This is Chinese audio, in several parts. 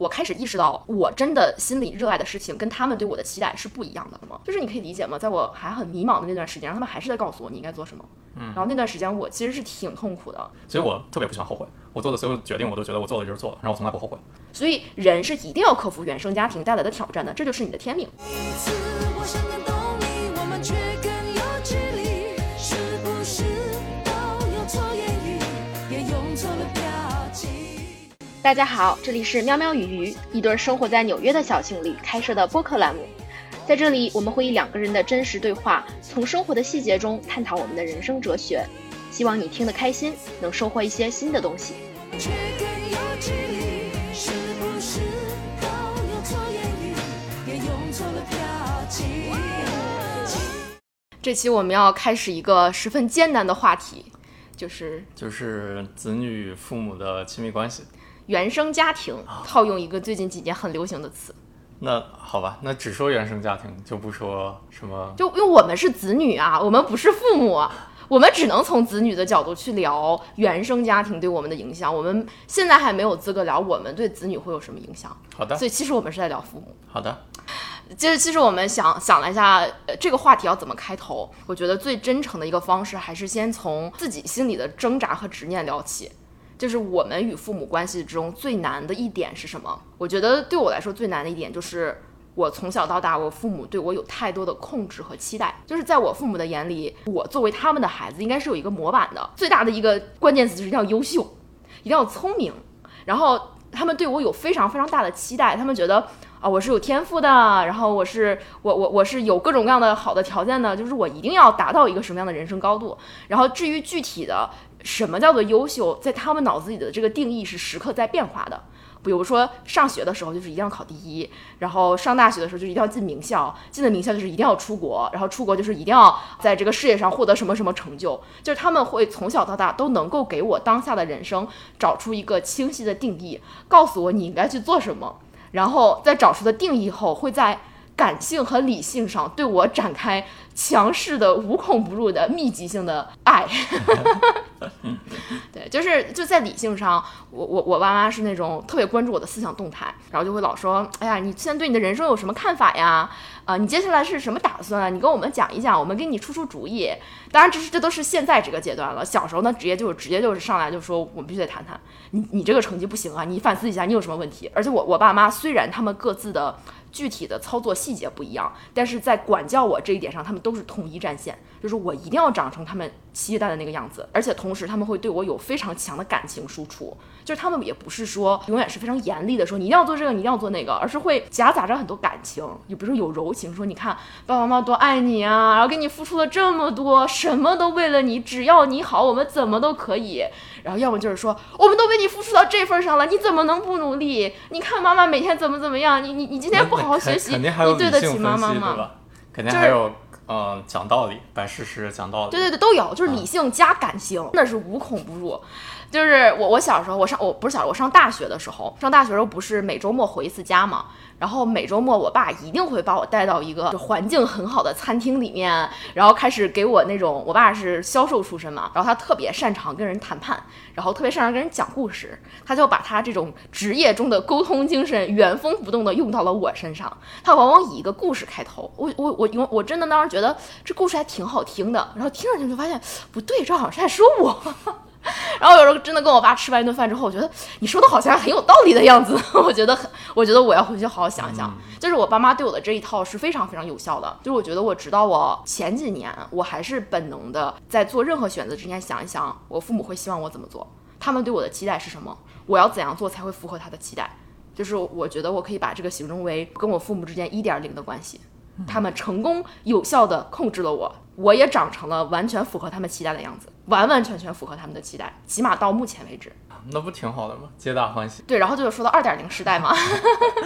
我开始意识到，我真的心里热爱的事情跟他们对我的期待是不一样的吗？就是你可以理解吗？在我还很迷茫的那段时间，然后他们还是在告诉我你应该做什么。嗯，然后那段时间我其实是挺痛苦的。所以我特别不喜欢后悔，我做的所有决定，我都觉得我做了就是做了，然后我从来不后悔。所以人是一定要克服原生家庭带来的挑战的，这就是你的天命。大家好，这里是喵喵与鱼，一对生活在纽约的小情侣开设的播客栏目。在这里，我们会以两个人的真实对话，从生活的细节中探讨我们的人生哲学。希望你听得开心，能收获一些新的东西。这期我们要开始一个十分艰难的话题，就是就是子女父母的亲密关系。原生家庭，套用一个最近几年很流行的词。那好吧，那只说原生家庭，就不说什么。就因为我们是子女啊，我们不是父母，我们只能从子女的角度去聊原生家庭对我们的影响。我们现在还没有资格聊我们对子女会有什么影响。好的。所以其实我们是在聊父母。好的。就是其实我们想想了一下，这个话题要怎么开头？我觉得最真诚的一个方式，还是先从自己心里的挣扎和执念聊起。就是我们与父母关系中最难的一点是什么？我觉得对我来说最难的一点就是，我从小到大，我父母对我有太多的控制和期待。就是在我父母的眼里，我作为他们的孩子，应该是有一个模板的。最大的一个关键词就是一定要优秀，一定要聪明。然后他们对我有非常非常大的期待，他们觉得啊，我是有天赋的，然后我是我我我是有各种各样的好的条件的，就是我一定要达到一个什么样的人生高度。然后至于具体的。什么叫做优秀？在他们脑子里的这个定义是时刻在变化的。比如说上学的时候就是一定要考第一，然后上大学的时候就一定要进名校，进了名校就是一定要出国，然后出国就是一定要在这个事业上获得什么什么成就。就是他们会从小到大都能够给我当下的人生找出一个清晰的定义，告诉我你应该去做什么。然后在找出的定义后，会在感性和理性上对我展开。强势的、无孔不入的、密集性的爱，对，就是就在理性上，我我我爸妈是那种特别关注我的思想动态，然后就会老说，哎呀，你现在对你的人生有什么看法呀？啊，你接下来是什么打算？你跟我们讲一讲，我们给你出出主意。当然，这是这都是现在这个阶段了。小时候呢，直接就直接就是上来就说，我们必须得谈谈你你这个成绩不行啊，你反思一下，你有什么问题？而且我我爸妈虽然他们各自的。具体的操作细节不一样，但是在管教我这一点上，他们都是统一战线，就是我一定要长成他们期待的那个样子，而且同时他们会对我有非常强的感情输出，就是他们也不是说永远是非常严厉的说你一定要做这个，你一定要做那个，而是会夹杂着很多感情，你比如说有柔情，说你看爸爸妈妈多爱你啊，然后给你付出了这么多，什么都为了你，只要你好，我们怎么都可以。然后要么就是说，我们都为你付出到这份上了，你怎么能不努力？你看妈妈每天怎么怎么样，你你你今天不好好学习，你对得起妈妈吗？肯定还有，嗯，讲道理，摆事实，讲道理。对对对，都有，就是理性加感性，那是无孔不入。就是我我小时候，我上我不是小时候，我上大学的时候，上大学的时候不是每周末回一次家嘛？然后每周末，我爸一定会把我带到一个环境很好的餐厅里面，然后开始给我那种，我爸是销售出身嘛，然后他特别擅长跟人谈判，然后特别擅长跟人讲故事，他就把他这种职业中的沟通精神原封不动的用到了我身上。他往往以一个故事开头，我我我我我真的当时觉得这故事还挺好听的，然后听上去就发现不对，这好像是在说我。然后有时候真的跟我爸吃完一顿饭之后，我觉得你说的好像很有道理的样子。我觉得很，我觉得我要回去好好想一想。就是我爸妈对我的这一套是非常非常有效的。就是我觉得我直到我前几年，我还是本能的在做任何选择之前想一想，我父母会希望我怎么做，他们对我的期待是什么，我要怎样做才会符合他的期待。就是我觉得我可以把这个形容为跟我父母之间一点零的关系。他们成功有效的控制了我，我也长成了完全符合他们期待的样子，完完全全符合他们的期待，起码到目前为止，那不挺好的吗？皆大欢喜。对，然后就是说到二点零时代嘛，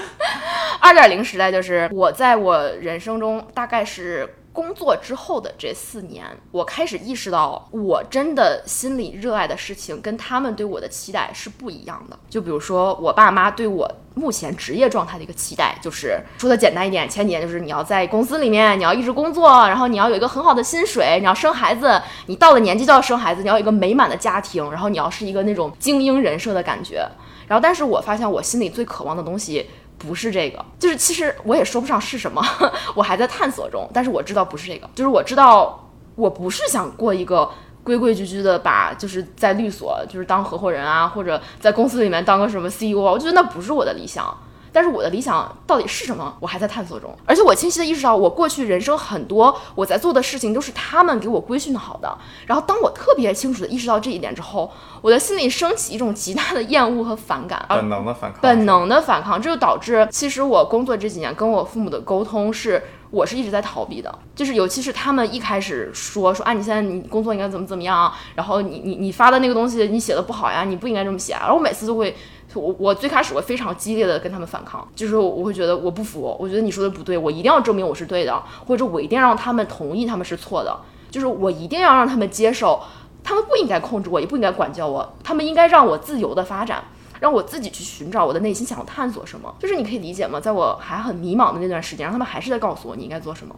二点零时代就是我在我人生中大概是。工作之后的这四年，我开始意识到，我真的心里热爱的事情跟他们对我的期待是不一样的。就比如说，我爸妈对我目前职业状态的一个期待，就是说的简单一点，前几年就是你要在公司里面，你要一直工作，然后你要有一个很好的薪水，你要生孩子，你到了年纪就要生孩子，你要有一个美满的家庭，然后你要是一个那种精英人设的感觉。然后，但是我发现我心里最渴望的东西不是这个，就是其实我也说不上是什么，我还在探索中。但是我知道不是这个，就是我知道我不是想过一个规规矩矩的把就是在律所就是当合伙人啊，或者在公司里面当个什么 CEO 啊，我觉得那不是我的理想。但是我的理想到底是什么？我还在探索中，而且我清晰的意识到，我过去人生很多我在做的事情都是他们给我规训的好的。然后当我特别清楚的意识到这一点之后，我的心里升起一种极大的厌恶和反感，本能的反抗，本能的反抗，这就导致其实我工作这几年跟我父母的沟通是，我是一直在逃避的，就是尤其是他们一开始说说啊，你现在你工作应该怎么怎么样，然后你你你发的那个东西你写的不好呀，你不应该这么写，然后我每次都会。我我最开始会非常激烈的跟他们反抗，就是我会觉得我不服，我觉得你说的不对，我一定要证明我是对的，或者我一定要让他们同意他们是错的，就是我一定要让他们接受，他们不应该控制我，也不应该管教我，他们应该让我自由的发展，让我自己去寻找我的内心想要探索什么，就是你可以理解吗？在我还很迷茫的那段时间，然后他们还是在告诉我你应该做什么。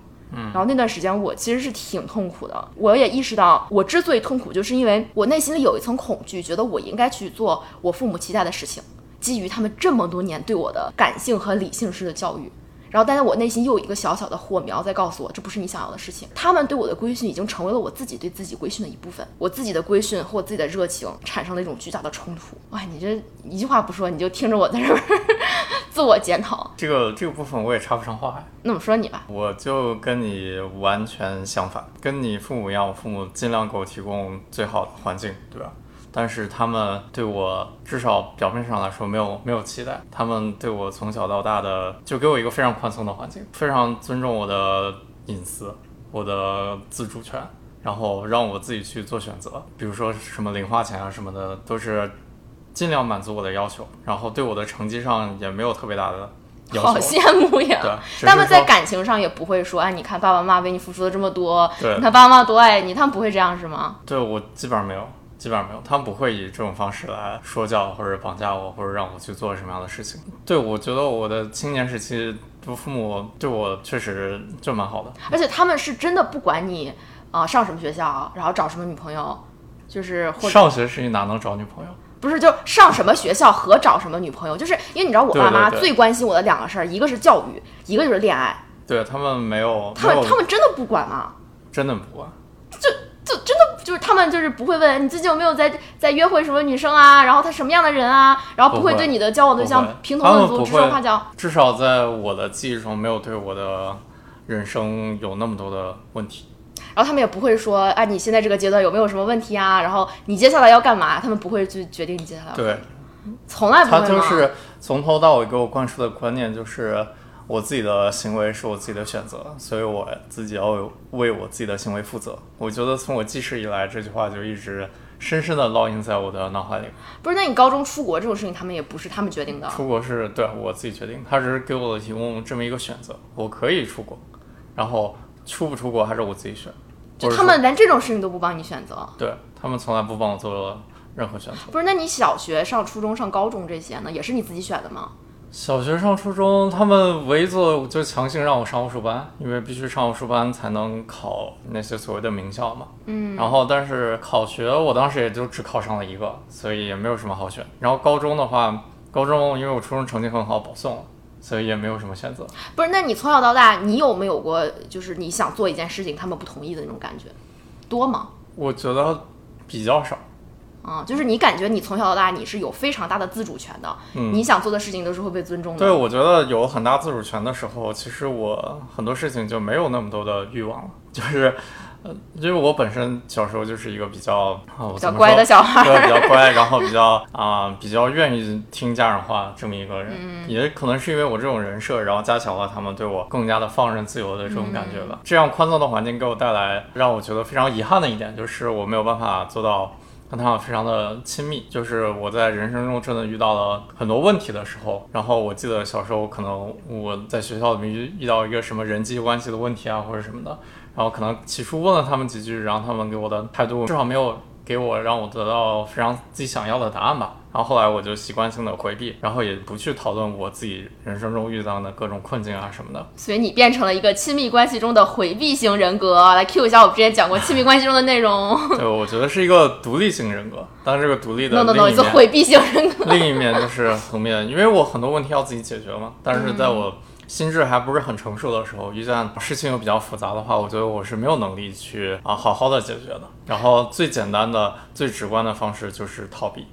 然后那段时间我其实是挺痛苦的，我也意识到我之所以痛苦，就是因为我内心里有一层恐惧，觉得我应该去做我父母期待的事情，基于他们这么多年对我的感性和理性式的教育。然后，但是我内心又有一个小小的火苗在告诉我，这不是你想要的事情。他们对我的规训已经成为了我自己对自己规训的一部分。我自己的规训和我自己的热情产生了一种巨大的冲突。哇，你这一句话不说，你就听着我在这儿 自我检讨。这个这个部分我也插不上话。那么说你吧，我就跟你完全相反，跟你父母一样，我父母尽量给我提供最好的环境，对吧？但是他们对我至少表面上来说没有没有期待，他们对我从小到大的就给我一个非常宽松的环境，非常尊重我的隐私、我的自主权，然后让我自己去做选择，比如说什么零花钱啊什么的，都是尽量满足我的要求，然后对我的成绩上也没有特别大的 要求。好羡慕呀！他们在感情上也不会说，哎，你看爸爸妈妈为你付出了这么多，对你看爸爸妈妈多爱你，他们不会这样是吗？对我基本上没有，基本上没有，他们不会以这种方式来说教或者绑架我，或者让我去做什么样的事情。对我觉得我的青年时期，我父母对我确实就蛮好的。而且他们是真的不管你啊、上什么学校，然后找什么女朋友，就是或者上学时你哪能找女朋友？不是就上什么学校和找什么女朋友，就是因为你知道我爸妈最关心我的两个事儿，一个是教育，一个就是恋爱，对他们没有，他们他们真的不管吗？真的不管。就就真的就是他们就是不会问你最近有没有在在约会什么女生啊，然后他什么样的人啊，然后不会对你的交往对象评头论足、指手画脚。至少在我的记忆中，没有对我的人生有那么多的问题。然后他们也不会说，啊，你现在这个阶段有没有什么问题啊？然后你接下来要干嘛？他们不会去决定你接下来对从来不会他？就是从头到尾给我灌输的观念就是。我自己的行为是我自己的选择，所以我自己要为我自己的行为负责。我觉得从我记事以来，这句话就一直深深的烙印在我的脑海里。不是？那你高中出国这种事情，他们也不是他们决定的。出国是对我自己决定，他只是给我提供这么一个选择，我可以出国，然后出不出国还是我自己选。就他们连这种事情都不帮你选择。对他们从来不帮我做任何选择。不是？那你小学、上初中、上高中这些呢，也是你自己选的吗？小学上初中，他们唯一做的就强行让我上奥数班，因为必须上奥数班才能考那些所谓的名校嘛。嗯，然后，但是考学我当时也就只考上了一个，所以也没有什么好选。然后高中的话，高中因为我初中成绩很好，保送了，所以也没有什么选择。不是？那你从小到大，你有没有过就是你想做一件事情，他们不同意的那种感觉，多吗？我觉得比较少。啊、就是你感觉你从小到大你是有非常大的自主权的，嗯你想做的事情都是会被尊重的。对，我觉得有很大自主权的时候，其实我很多事情就没有那么多的欲望了。就是，呃，因为我本身小时候就是一个比较啊，比较乖的小孩对，比较乖，然后比较啊、比较愿意听家长话这么一个人。嗯也可能是因为我这种人设，然后加强了他们对我更加的放任自由的这种感觉嗯吧。这样宽松的环境给我带来让我觉得非常遗憾的一点，就是我没有办法做到。跟他们非常的亲密，就是我在人生中真的遇到了很多问题的时候，然后我记得小时候可能我在学校里面遇遇到一个什么人际关系的问题啊或者什么的，然后可能起初问了他们几句，然后他们给我的态度至少没有给我让我得到非常自己想要的答案吧。然然后后来我就习惯性的回避，然后也不去讨论我自己人生中遇到的各种困境啊什么的。所以你变成了一个亲密关系中的回避型人格。来 Q 一下我之前讲过 亲密关系中的内容。对，我觉得是一个独立型人格，但这个独立的 no no no，一面，是回避型人格。另一面就是层面，因为我很多问题要自己解决嘛。但是在我心智还不是很成熟的时候，遇见事情又比较复杂的话，我觉得我是没有能力去啊好好的解决的。然后最简单的、最直观的方式就是逃避。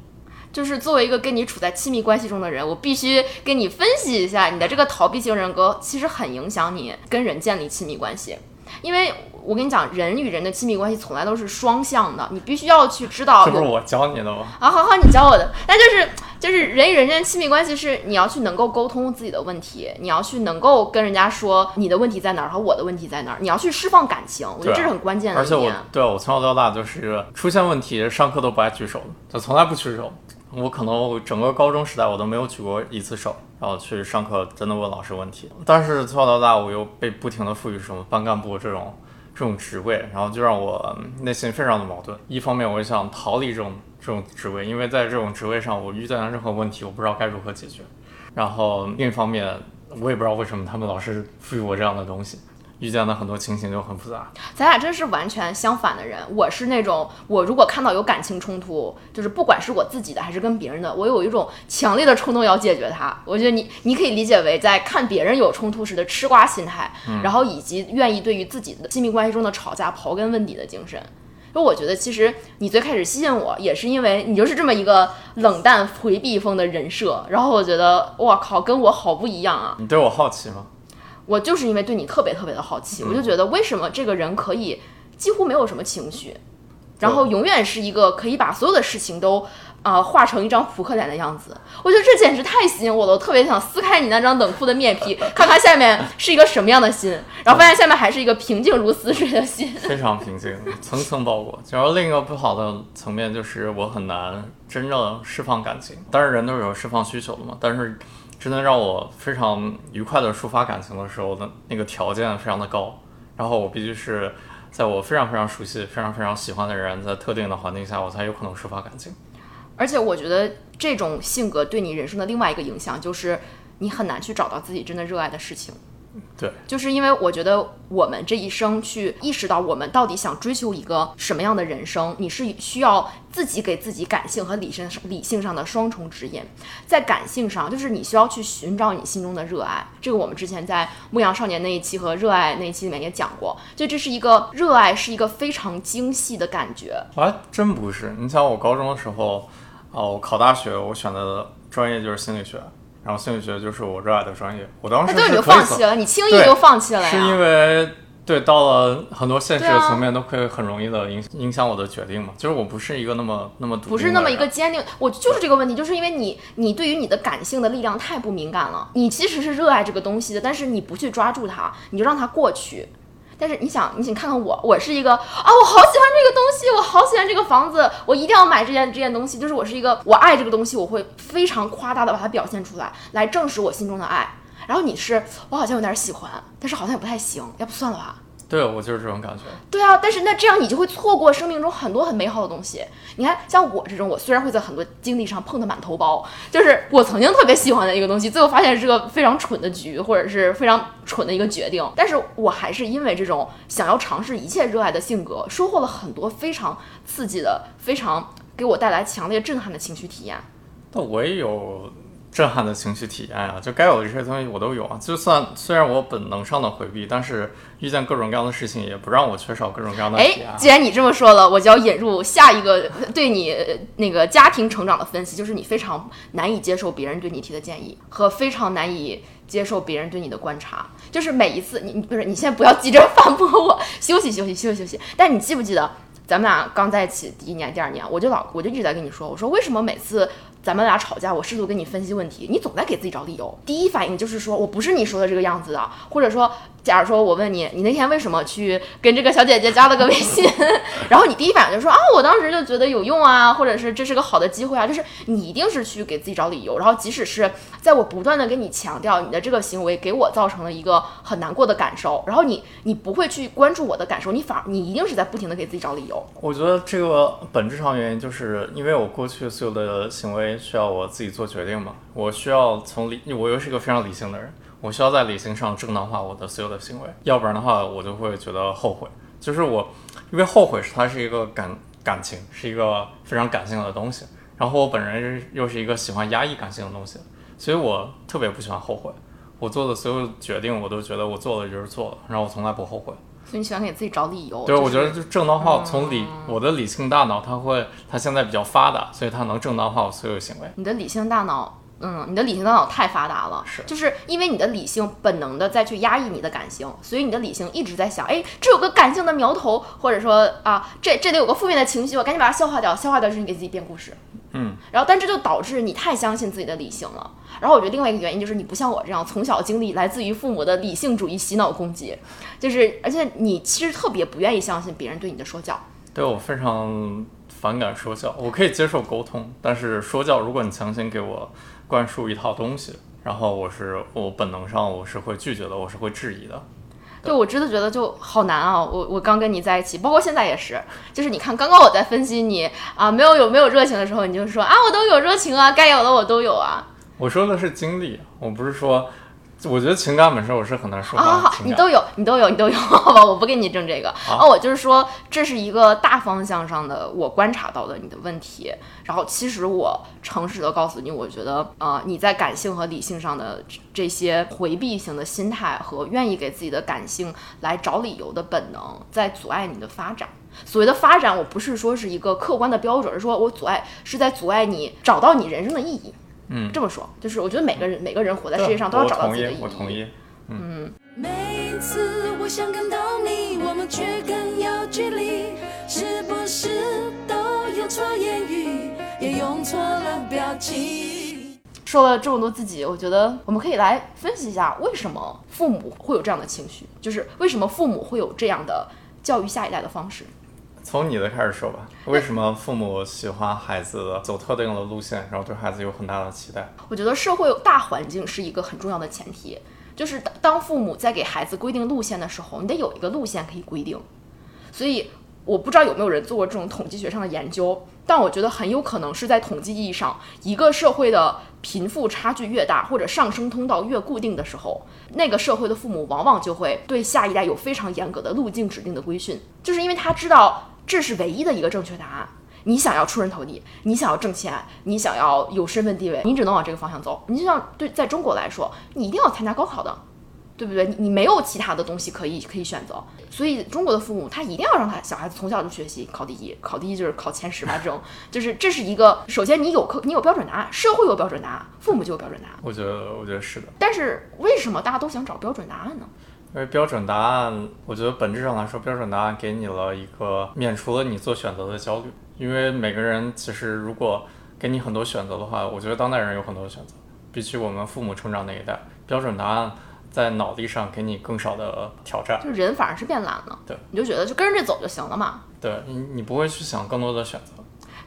就是作为一个跟你处在亲密关系中的人，我必须跟你分析一下，你的这个逃避型人格其实很影响你跟人建立亲密关系。因为我跟你讲，人与人的亲密关系从来都是双向的，你必须要去知道这不是我教你的吗？啊，好好，你教我的。那就是就是人与人之间亲密关系是你要去能够沟通自己的问题，你要去能够跟人家说你的问题在哪儿和我的问题在哪儿，你要去释放感情，我觉得这是很关键的而且我。对我从小到大就是一个出现问题上课都不爱举手的，就从来不举手。我可能整个高中时代我都没有举过一次手，然后去上课真的问老师问题。但是从小到大我又被不停的赋予什么班干部这种这种职位，然后就让我内心非常的矛盾。一方面我想逃离这种这种职位，因为在这种职位上我遇见了任何问题，我不知道该如何解决。然后另一方面，我也不知道为什么他们老是赋予我这样的东西，遇见的很多情形就很复杂。咱俩真是完全相反的人。我是那种，我如果看到有感情冲突，就是不管是我自己的还是跟别人的，我有一种强烈的冲动要解决它。我觉得你你可以理解为在看别人有冲突时的吃瓜心态，然后以及愿意对于自己的亲密关系中的吵架刨根问底的精神。因为我觉得，其实你最开始吸引我，也是因为你就是这么一个冷淡回避风的人设。然后我觉得，哇靠，跟我好不一样啊！你对我好奇吗？我就是因为对你特别特别的好奇，我就觉得为什么这个人可以几乎没有什么情绪，然后永远是一个可以把所有的事情都啊、画成一张扑克脸的样子。我觉得这简直太吸引我了，我特别想撕开你那张冷酷的面皮，看看下面是一个什么样的心，然后发现下面还是一个平静如死水的心。非常平静，层层包裹。然后另一个不好的层面就是我很难真正释放感情。但是人都是有释放需求的嘛，但是真的让我非常愉快的抒发感情的时候的那个条件非常的高，然后我必须是在我非常非常熟悉、非常非常喜欢的人在特定的环境下，我才有可能抒发感情。而且我觉得这种性格对你人生的另外一个影响就是，你很难去找到自己真的热爱的事情。对，就是因为我觉得我们这一生去意识到我们到底想追求一个什么样的人生，你是需要自己给自己感性和理性理性上的双重指引。在感性上，就是你需要去寻找你心中的热爱。这个我们之前在《牧羊少年》那一期和热爱那一期里面也讲过，就这是一个热爱，是一个非常精细的感觉。哎，真不是。你想我高中的时候，哦，我考大学，我选择的专业就是心理学，然后心理学就是我热爱的专业。我当时就放弃了，你轻易就放弃了呀？是因为对到了很多现实的层面都可以很容易的影影响我的决定嘛。就是我不是一个那么那么不是那么一个坚定，我就是这个问题，就是因为你你对于你的感性的力量太不敏感了，你其实是热爱这个东西的，但是你不去抓住它，你就让它过去。但是你想，你请看看我，我是一个啊，我好喜欢这个东西，我好喜欢这个房子，我一定要买这件这件东西。就是我是一个，我爱这个东西，我会非常夸大的把它表现出来，来证实我心中的爱。然后你是，我好像有点喜欢，但是好像也不太行，要不算了吧。对我就是这种感觉。对啊，但是那这样你就会错过生命中很多很美好的东西。你看，像我这种，我虽然会在很多经历上碰得满头包，就是我曾经特别喜欢的一个东西，最后发现是个非常蠢的局，或者是非常蠢的一个决定。但是我还是因为这种想要尝试一切热爱的性格，收获了很多非常刺激的、非常给我带来强烈震撼的情绪体验。但我也有震撼的情绪体验啊，就该有的这些东西我都有啊。就算虽然我本能上的回避，但是遇见各种各样的事情，也不让我缺少各种各样的体验啊。，哎既然你这么说了，我就要引入下一个对你呃那个家庭成长的分析，就是你非常难以接受别人对你提的建议，和非常难以接受别人对你的观察。就是每一次，你你不是你现在不要急着反驳我，休息休息休息休息。但你记不记得咱们俩刚在一起第一年、第二年，我就老我就一直在跟你说，我说为什么每次咱们俩吵架，我试图跟你分析问题，你总在给自己找理由。第一反应就是说我不是你说的这个样子的，或者说，假如说我问你，你那天为什么去跟这个小姐姐加了个微信，然后你第一反应就说啊，我当时就觉得有用啊，或者是这是个好的机会啊，就是你一定是去给自己找理由，然后即使是在我不断的跟你强调你的这个行为给我造成了一个很难过的感受，然后你你不会去关注我的感受，你反而你一定是在不停的给自己找理由。我觉得这个本质上原因就是因为我过去所有的行为需要我自己做决定嘛，我需要从理，我又是一个非常理性的人，我需要在理性上正当化我的所有的行为，要不然的话，我就会觉得后悔。就是我，因为后悔是它是一个感感情，是一个非常感性的东西。然后我本人又是一个喜欢压抑感性的东西，所以我特别不喜欢后悔。我做的所有决定，我都觉得我做了就是做了，然后我从来不后悔。所以你喜欢给自己找理由？对，就是我觉得就正当化，从理我的理性大脑，它会，它现在比较发达，所以它能正当化我所有行为。你的理性大脑，嗯，你的理性大脑太发达了，是就是因为你的理性本能的再去压抑你的感性，所以你的理性一直在想，哎，这有个感性的苗头，或者说啊，这这里有个负面的情绪，我赶紧把它消化掉，消化掉就是你给自己编故事。嗯，然后但这就导致你太相信自己的理性了。然后我觉得另外一个原因就是你不像我这样从小经历来自于父母的理性主义洗脑攻击，就是而且你其实特别不愿意相信别人对你的说教。对我非常反感说教，我可以接受沟通，但是说教，如果你强行给我灌输一套东西，然后我是我本能上我是会拒绝的，我是会质疑的。对，我真的觉得就好难啊！我我刚跟你在一起，包括现在也是，就是你看，刚刚我在分析你啊，没有有没有热情的时候，你就说啊，我都有热情啊，该有的我都有啊。我说的是经历，我不是说，我觉得情感本身我是很难说啊，好好，情感。你都有，你都有，你都有，好吧，我不跟你争这个。哦，我就是说，这是一个大方向上的我观察到的你的问题。然后，其实我诚实的告诉你，我觉得，呃，你在感性和理性上的这这些回避型的心态和愿意给自己的感性来找理由的本能，在阻碍你的发展。所谓的发展，我不是说是一个客观的标准，而是说我阻碍是在阻碍你找到你人生的意义。嗯，这么说，就是我觉得每个人每个人活在世界上都要找到同自己的意义。，意我同意。嗯每次我想感动你，我们却更有距离，是不是都用错言语，也用错了表情？说了这么多自己，我觉得我们可以来分析一下，为什么父母会有这样的情绪，就是为什么父母会有这样的教育下一代的方式。从你的开始说吧，为什么父母喜欢孩子走特定的路线，然后对孩子有很大的期待？我觉得社会大环境是一个很重要的前提，就是当当父母在给孩子规定路线的时候，你得有一个路线可以规定。所以我不知道有没有人做过这种统计学上的研究，但我觉得很有可能是在统计意义上，一个社会的贫富差距越大，或者上升通道越固定的时候，那个社会的父母往往就会对下一代有非常严格的路径指定的规训，就是因为他知道这是唯一的一个正确答案。你想要出人头地，你想要挣钱，你想要有身份地位，你只能往这个方向走。你就像对在中国来说，你一定要参加高考的，对不对？你你没有其他的东西可以可以选择，所以中国的父母他一定要让他小孩子从小就学习考第一，考第一就是考前十吧，这种就是这是一个首先你有课你有标准答案，社会有标准答案，父母就有标准答案。我觉得，我觉得是的，但是为什么大家都想找标准答案呢？因为标准答案，我觉得本质上来说，标准答案给你了一个免除了你做选择的焦虑。因为每个人其实如果给你很多选择的话，我觉得当代人有很多选择，比起我们父母成长那一代，标准答案在脑力上给你更少的挑战。就人反而是变懒了，对，你就觉得就跟着这走就行了嘛。对你，你不会去想更多的选择。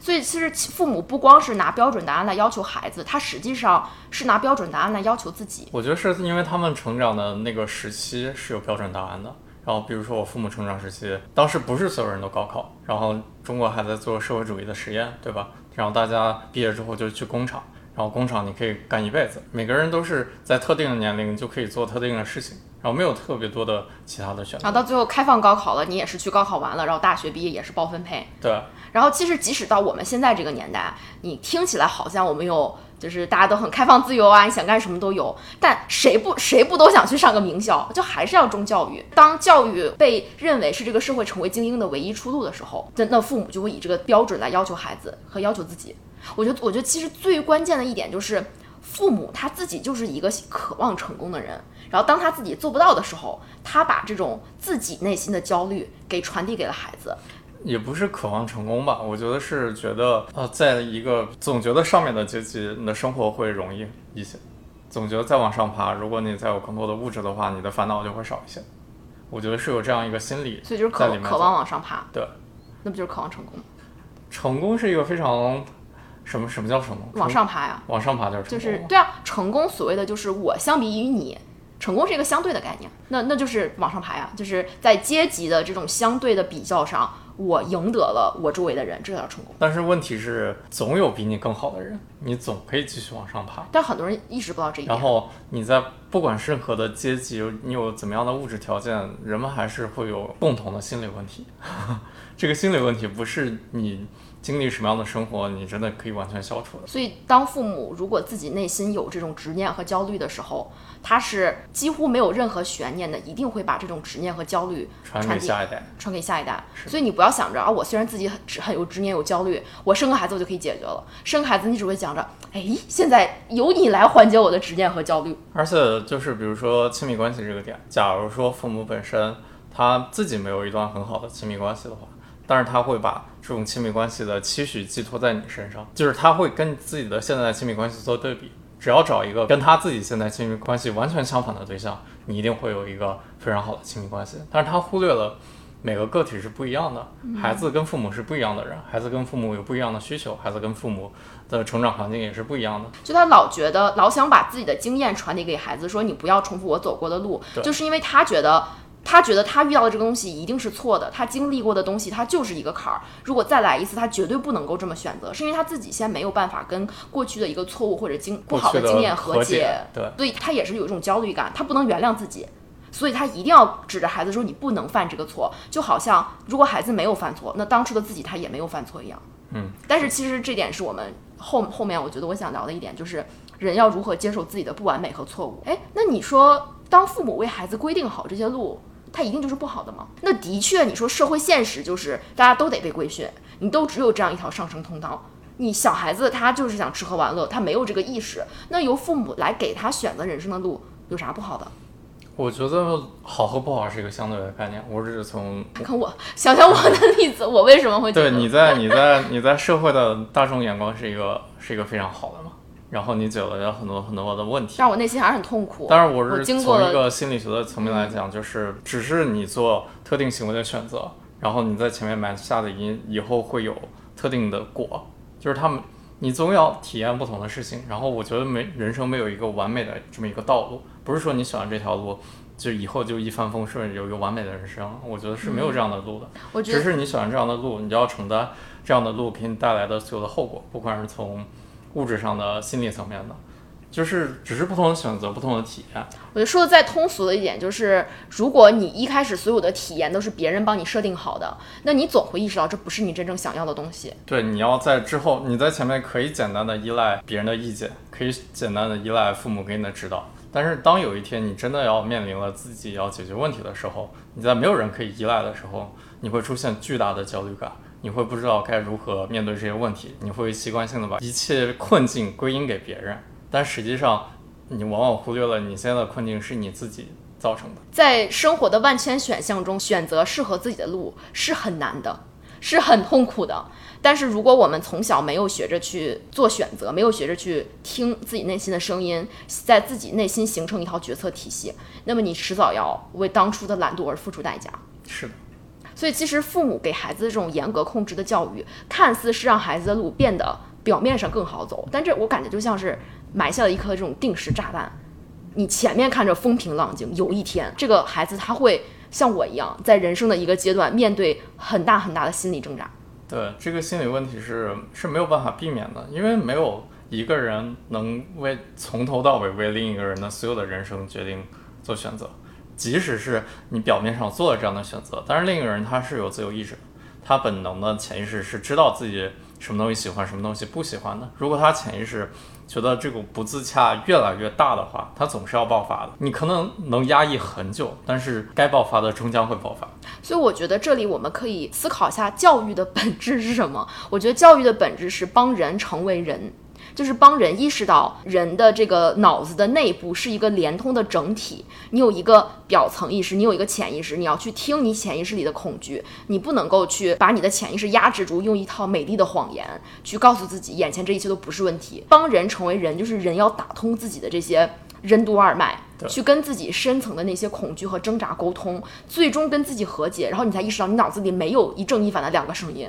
所以其实父母不光是拿标准答案来要求孩子，他实际上是拿标准答案来要求自己。我觉得是因为他们成长的那个时期是有标准答案的。然后比如说我父母成长时期，当时不是所有人都高考，然后中国还在做社会主义的实验，对吧？然后大家毕业之后就去工厂，然后工厂你可以干一辈子，每个人都是在特定的年龄就可以做特定的事情，然后没有特别多的其他的选择。然后到最后开放高考了，你也是去高考完了，然后大学毕业也是包分配。对，然后其实即使到我们现在这个年代，你听起来好像我们有就是大家都很开放自由啊，你想干什么都有，但谁不谁不都想去上个名校？就还是要重教育。当教育被认为是这个社会成为精英的唯一出路的时候，那那父母就会以这个标准来要求孩子和要求自己。我觉得，我觉得其实最关键的一点就是，父母他自己就是一个渴望成功的人，然后当他自己做不到的时候，他把这种自己内心的焦虑给传递给了孩子。也不是渴望成功吧，我觉得是觉得呃，在一个总觉得上面的阶级，你的生活会容易一些，总觉得再往上爬，如果你再有更多的物质的话，你的烦恼就会少一些。我觉得是有这样一个心理所以就是在里面走渴渴望往上爬，对，那不就是渴望成功吗？成功是一个非常什么什么叫成功？往上爬呀，往上爬就是成就。是对啊，成功所谓的就是我相比于你，成功是一个相对的概念，那那就是往上爬呀，就是在阶级的这种相对的比较上，我赢得了我周围的人，这叫成功。但是问题是，总有比你更好的人，你总可以继续往上爬。但很多人意识不到这一点。然后你在不管任何的阶级，你有怎么样的物质条件，人们还是会有共同的心理问题。这个心理问题不是你经历什么样的生活，你真的可以完全消除的。所以，当父母如果自己内心有这种执念和焦虑的时候，他是几乎没有任何悬念的，一定会把这种执念和焦虑传给下一代。传给下一代。所以你不要想着啊，我虽然自己很执很有执念有焦虑，我生个孩子我就可以解决了。生个孩子你只会想着，哎，现在由你来缓解我的执念和焦虑。而且就是比如说亲密关系这个点，假如说父母本身他自己没有一段很好的亲密关系的话，但是他会把这种亲密关系的期许寄托在你身上，就是他会跟自己的现在的亲密关系做对比。只要找一个跟他自己现在亲密关系完全相反的对象，你一定会有一个非常好的亲密关系。但是他忽略了每个个体是不一样的，孩子跟父母是不一样的人，孩子跟父母有不一样的需求，孩子跟父母的成长环境也是不一样的。就他老觉得老想把自己的经验传递给孩子，说你不要重复我走过的路，就是因为他觉得。他觉得他遇到的这个东西一定是错的，他经历过的东西，他就是一个坎儿。如果再来一次，他绝对不能够这么选择，是因为他自己先没有办法跟过去的一个错误或者经不好的经验和解解，对所以他也是有一种焦虑感，他不能原谅自己，所以他一定要指着孩子说你不能犯这个错，就好像如果孩子没有犯错，那当初的自己他也没有犯错一样。嗯，但是其实这点是我们后后面我觉得我想聊的一点，就是人要如何接受自己的不完美和错误。哎，那你说当父母为孩子规定好这些路，它一定就是不好的吗？那的确，你说社会现实就是大家都得被规训，你都只有这样一条上升通道。你小孩子他就是想吃喝玩乐，他没有这个意识，那由父母来给他选择人生的路，有啥不好的？我觉得好和不好是一个相对的概念，我只是从 看我想想我的例子，我为什么会对你在你在你在社会的大众眼光是一个是一个非常好的嘛，然后你解决了很多很多的问题。但我内心还是很痛苦。但是，我我是从一个心理学的层面来讲，就是只是你做特定行为的选择，然后你在前面埋下的因，以后会有特定的果，就是他们，你总要体验不同的事情。然后我觉得没人生没有一个完美的这么一个道路，不是说你选了这条路，就以后就一帆风顺，有一个完美的人生。我觉得是没有这样的路的。我觉得只是你选了这样的路，你就要承担这样的路给你带来的所有的后果，不管是从物质上的、心理层面的，就是只是不同的选择、不同的体验。我觉得说的再通俗的一点就是，如果你一开始所有的体验都是别人帮你设定好的，那你总会意识到这不是你真正想要的东西。对，你要在之后，你在前面可以简单的依赖别人的意见，可以简单的依赖父母给你的指导。但是当有一天你真的要面临了自己要解决问题的时候，你在没有人可以依赖的时候，你会出现巨大的焦虑感，你会不知道该如何面对这些问题，你会习惯性的把一切困境归因给别人，但实际上你往往忽略了你现在的困境是你自己造成的。在生活的万千选项中，选择适合自己的路是很难的，是很痛苦的。但是如果我们从小没有学着去做选择，没有学着去听自己内心的声音，在自己内心形成一套决策体系，那么你迟早要为当初的懒惰而付出代价。是的，所以，其实父母给孩子这种严格控制的教育，看似是让孩子的路变得表面上更好走，但这我感觉就像是埋下了一颗这种定时炸弹。你前面看着风平浪静，有一天这个孩子他会像我一样，在人生的一个阶段面对很大很大的心理挣扎。对这个心理问题是是没有办法避免的，因为没有一个人能为从头到尾为另一个人的所有的人生决定做选择，即使是你表面上做了这样的选择，但是另一个人他是有自由意志，他本能的潜意识是知道自己什么东西喜欢，什么东西不喜欢的。如果他潜意识觉得这个不自洽越来越大的话，他总是要爆发的。你可能能压抑很久，但是该爆发的终将会爆发。所以我觉得这里我们可以思考一下教育的本质是什么。我觉得教育的本质是帮人成为人，就是帮人意识到人的这个脑子的内部是一个连通的整体。你有一个表层意识，你有一个潜意识，你要去听你潜意识里的恐惧，你不能够去把你的潜意识压制住，用一套美丽的谎言去告诉自己眼前这一切都不是问题。帮人成为人，就是人要打通自己的这些任督二脉。去跟自己深层的那些恐惧和挣扎沟通，最终跟自己和解，然后你才意识到你脑子里没有一正一反的两个声音，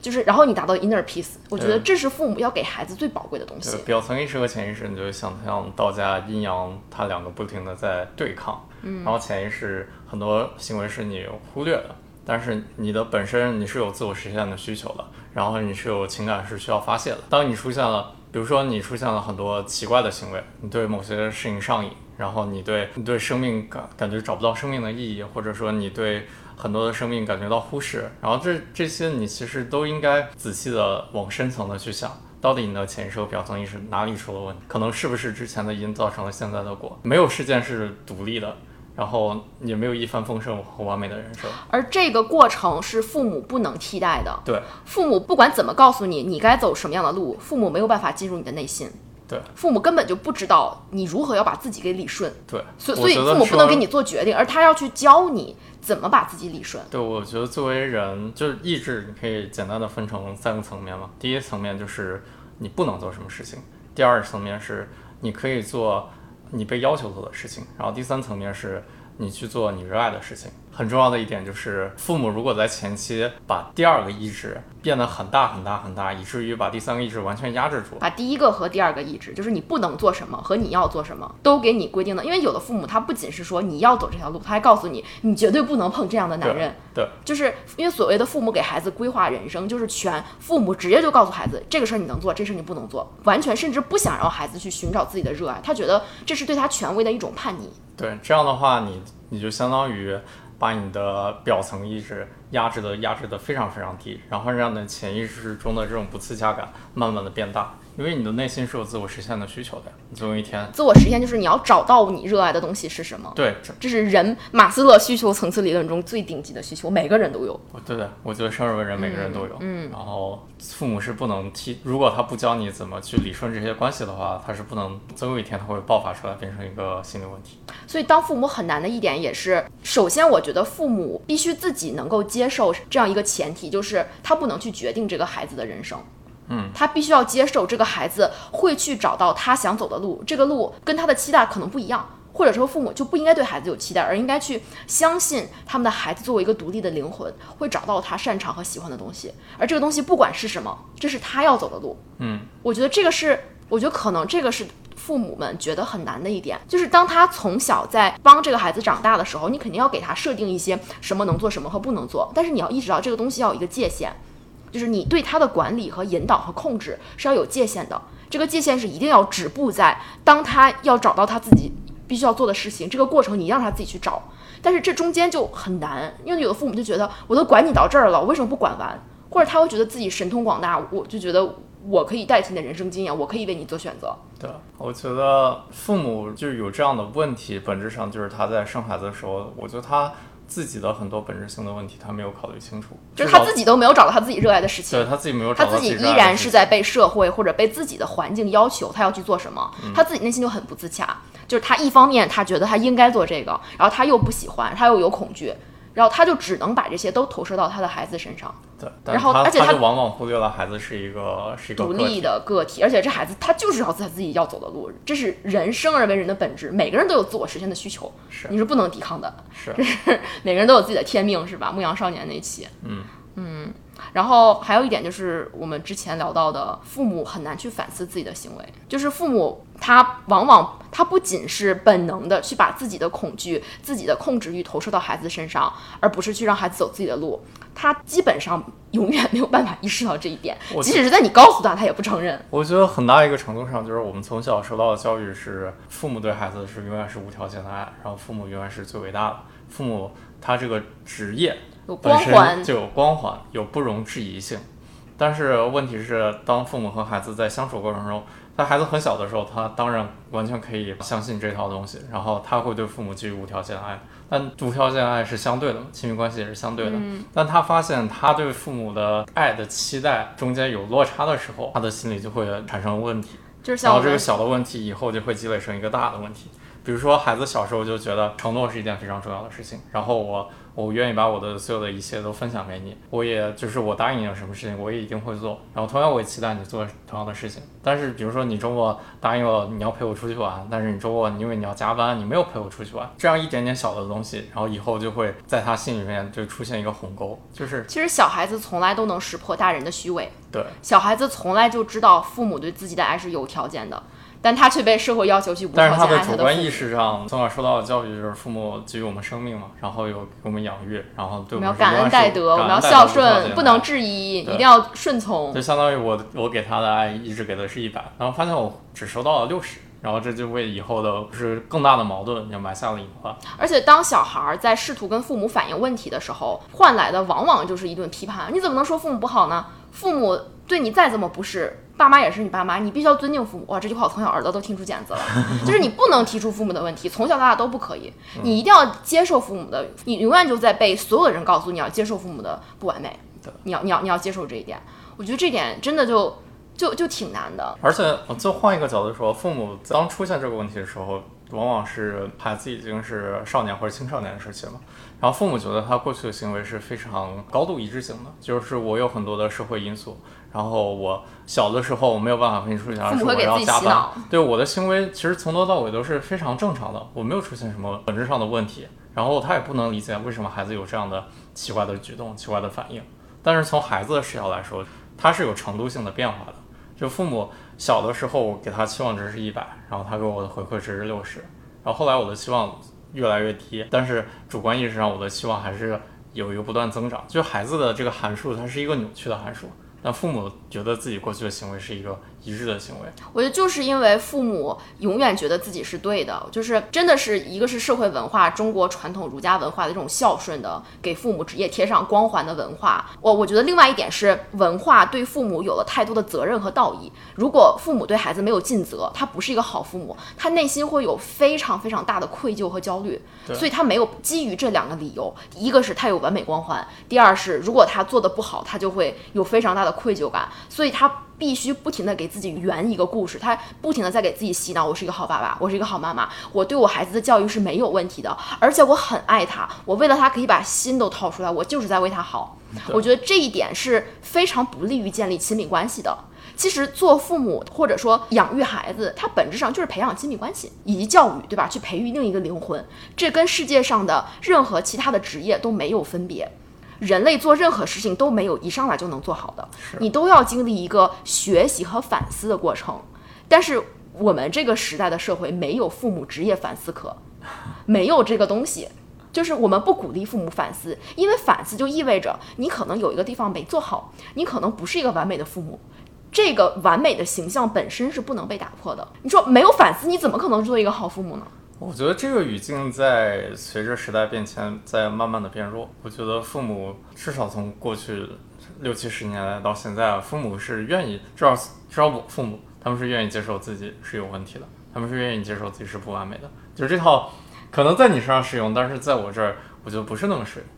就是然后你达到 inner peace。我觉得这是父母要给孩子最宝贵的东西，。表层意识和潜意识，你就想象道家阴阳，它两个不停的在对抗，嗯然后潜意识很多行为是你忽略的，但是你的本身你是有自我实现的需求的，然后你是有情感是需要发泄的。当你出现了，比如说你出现了很多奇怪的行为，你对某些事情上瘾，然后你对你对生命感感觉找不到生命的意义，或者说你对很多的生命感觉到忽视，然后这这些你其实都应该仔细的往深层的去想。到底你的潜意识和表层意识哪里出了问题？可能是不是之前的因造成了现在的果？没有事件是独立的，然后也没有一帆风顺和完美的人生。而这个过程是父母不能替代的。对父母不管怎么告诉你你该走什么样的路，父母没有办法进入你的内心，对父母根本就不知道你如何要把自己给理顺，对，所以所以父母不能给你做决定，而他要去教你怎么把自己理顺。对，我觉得作为人，就是意志，你可以简单的分成三个层面嘛。第一层面就是你不能做什么事情，第二层面是你可以做你被要求做的事情，然后第三层面是你去做你热爱的事情。很重要的一点就是，父母如果在前期把第二个意志变得很大很大很大，以至于把第三个意志完全压制住，把第一个和第二个意志，就是你不能做什么和你要做什么，都给你规定的。因为有的父母他不仅是说你要走这条路，他还告诉你你绝对不能碰这样的男人。对就是因为所谓的父母给孩子规划人生，就是全父母直接就告诉孩子这个事儿你能做，这事儿你不能做，完全甚至不想让孩子去寻找自己的热爱，他觉得这是对他权威的一种叛逆。对，这样的话你你就相当于把你的表层意识压制的压制的非常非常低，然后让你的潜意识中的这种不自洽感慢慢的变大，因为你的内心是有自我实现的需求的，你总有一天，自我实现就是你要找到你热爱的东西是什么。对，这这是人马斯洛需求层次理论中最顶级的需求，每个人都有。对对，我觉得生而为人每个人都有，嗯，然后父母是不能替，如果他不教你怎么去理顺这些关系的话，他是不能，总有一天他会爆发出来，变成一个心理问题。所以，当父母很难的一点也是，首先我觉得父母必须自己能够接受这样一个前提，就是他不能去决定这个孩子的人生。嗯，他必须要接受这个孩子会去找到他想走的路，这个路跟他的期待可能不一样，或者说父母就不应该对孩子有期待，而应该去相信他们的孩子作为一个独立的灵魂，会找到他擅长和喜欢的东西，而这个东西不管是什么，这是他要走的路。嗯，我觉得这个是，我觉得可能这个是父母们觉得很难的一点，就是当他从小在帮这个孩子长大的时候，你肯定要给他设定一些什么能做什么和不能做，但是你要意识到这个东西要有一个界限，就是你对他的管理和引导和控制是要有界限的，这个界限是一定要止步在当他要找到他自己必须要做的事情，这个过程你让他自己去找，但是这中间就很难，因为有的父母就觉得我都管你到这儿了，为什么不管完？或者他会觉得自己神通广大，我就觉得我可以代替你的人生经验，我可以为你做选择。对，我觉得父母就有这样的问题，本质上就是他在生孩子的时候，我觉得他自己的很多本质性的问题他没有考虑清楚，就是他自己都没有找到他自己热爱的事情。对，他自己没有他找到自己依然是在被社会或者被自己的环境要求他要去做什么，嗯。他自己内心就很不自洽。就是他一方面他觉得他应该做这个，然后他又不喜欢，他又有恐惧，然后他就只能把这些都投射到他的孩子身上，对，然后而且他往往忽略了孩子是一个是一个独立的个体，而且这孩子他就是要他自己要走的路，这是人生而为人的本质，每个人都有自我实现的需求，是。你是不能抵抗的。是。每个人都有自己的天命，是吧？牧羊少年那期，嗯。嗯，然后还有一点就是我们之前聊到的，父母很难去反思自己的行为，就是父母他往往他不仅是本能的去把自己的恐惧、自己的控制欲投射到孩子身上，而不是去让孩子走自己的路，他基本上永远没有办法意识到这一点，即使是在你告诉他，他也不承认。我觉得很大一个程度上，就是我们从小受到的教育是，父母对孩子是永远是无条件的爱，然后父母永远是最伟大的。父母他这个职业有本光环身就有光环，有不容置疑性。但是问题是，当父母和孩子在相处过程中，在孩子很小的时候，他当然完全可以相信这套东西，然后他会对父母给予无条件爱。但无条件爱是相对的，亲密关系也是相对的。但他发现他对父母的爱的期待中间有落差的时候，他的心里就会产生问题。然后这个小的问题以后就会积累成一个大的问题。比如说，孩子小时候就觉得承诺是一件非常重要的事情，然后我我愿意把我的所有的一切都分享给你，我也就是我答应你了什么事情，我也一定会做。然后同样我也期待你做同样的事情。但是比如说你周末答应了你要陪我出去玩，但是你周末因为你要加班，你没有陪我出去玩，这样一点点小的东西，然后以后就会在他心里面就出现一个鸿沟，就是其实小孩子从来都能识破大人的虚伪。对小孩子从来就知道父母对自己的爱是有条件的，但他却被社会要求去无但是他条件爱他的的主观意。识上，从小受到的教育就是父母给予我们生命嘛，然后有给我们养育，然后对我们要感恩戴德，我们要孝顺，不能质疑，一定要顺从就。相当于我我给他的爱一直给的是一百，然后发现我只收到了六十，然后这就为以后的是更大的矛盾就埋下了隐患。而且当小孩儿在试图跟父母反映问题的时候，换来的往往就是一顿批判。你怎么能说父母不好呢？父母对你再怎么不是，爸妈也是你爸妈，你必须要尊敬父母。哇，这句话我从小耳朵都听出茧子了，就是你不能提出父母的问题，从小到大都不可以，你一定要接受父母的，你永远就在被所有的人告诉你要接受父母的不完美对，你要你要你要接受这一点。我觉得这点真的就就就挺难的。而且我就换一个角度说，父母当出现这个问题的时候，往往是孩子已经是少年或者青少年的时期了。然后父母觉得他过去的行为是非常高度一致性的，就是我有很多的社会因素，然后我小的时候我没有办法分出去，而是我要加班。对我的行为其实从头到尾都是非常正常的，我没有出现什么本质上的问题。然后他也不能理解为什么孩子有这样的奇怪的举动、奇怪的反应。但是从孩子的视角来说，他是有程度性的变化的。就父母小的时候，我给他期望值是一百，然后他给我的回馈值是六十，然后后来我的期望越来越低，但是主观意识上我的期望还是有一个不断增长。就孩子的这个函数，它是一个扭曲的函数，那父母觉得自己过去的行为是一个一致的行为。我觉得就是因为父母永远觉得自己是对的，就是真的是一个是社会文化，中国传统儒家文化的这种孝顺的，给父母职业贴上光环的文化。我我觉得另外一点是文化对父母有了太多的责任和道义。如果父母对孩子没有尽责，他不是一个好父母，他内心会有非常非常大的愧疚和焦虑。所以他没有基于这两个理由，一个是他有完美光环，第二是如果他做的不好，他就会有非常大的愧疚感，所以他必须不停的给自己圆一个故事，他不停的在给自己洗脑，我是一个好爸爸，我是一个好妈妈，我对我孩子的教育是没有问题的，而且我很爱他，我为了他可以把心都掏出来，我就是在为他好。我觉得这一点是非常不利于建立亲密关系的。其实做父母或者说养育孩子，它本质上就是培养亲密关系以及教育，对吧？去培育另一个灵魂，这跟世界上的任何其他的职业都没有分别。人类做任何事情都没有一上来就能做好的，你都要经历一个学习和反思的过程。但是我们这个时代的社会没有父母职业反思课，没有这个东西。就是我们不鼓励父母反思，因为反思就意味着你可能有一个地方没做好，你可能不是一个完美的父母。这个完美的形象本身是不能被打破的。你说没有反思，你怎么可能做一个好父母呢？我觉得这个语境在随着时代变迁，在慢慢的变弱。我觉得父母至少从过去六七十年来到现在，父母是愿意，至少至少我父母，他们是愿意接受自己是有问题的，他们是愿意接受自己是不完美的。就是这套可能在你身上适用，但是在我这儿，我觉得不是那么适用。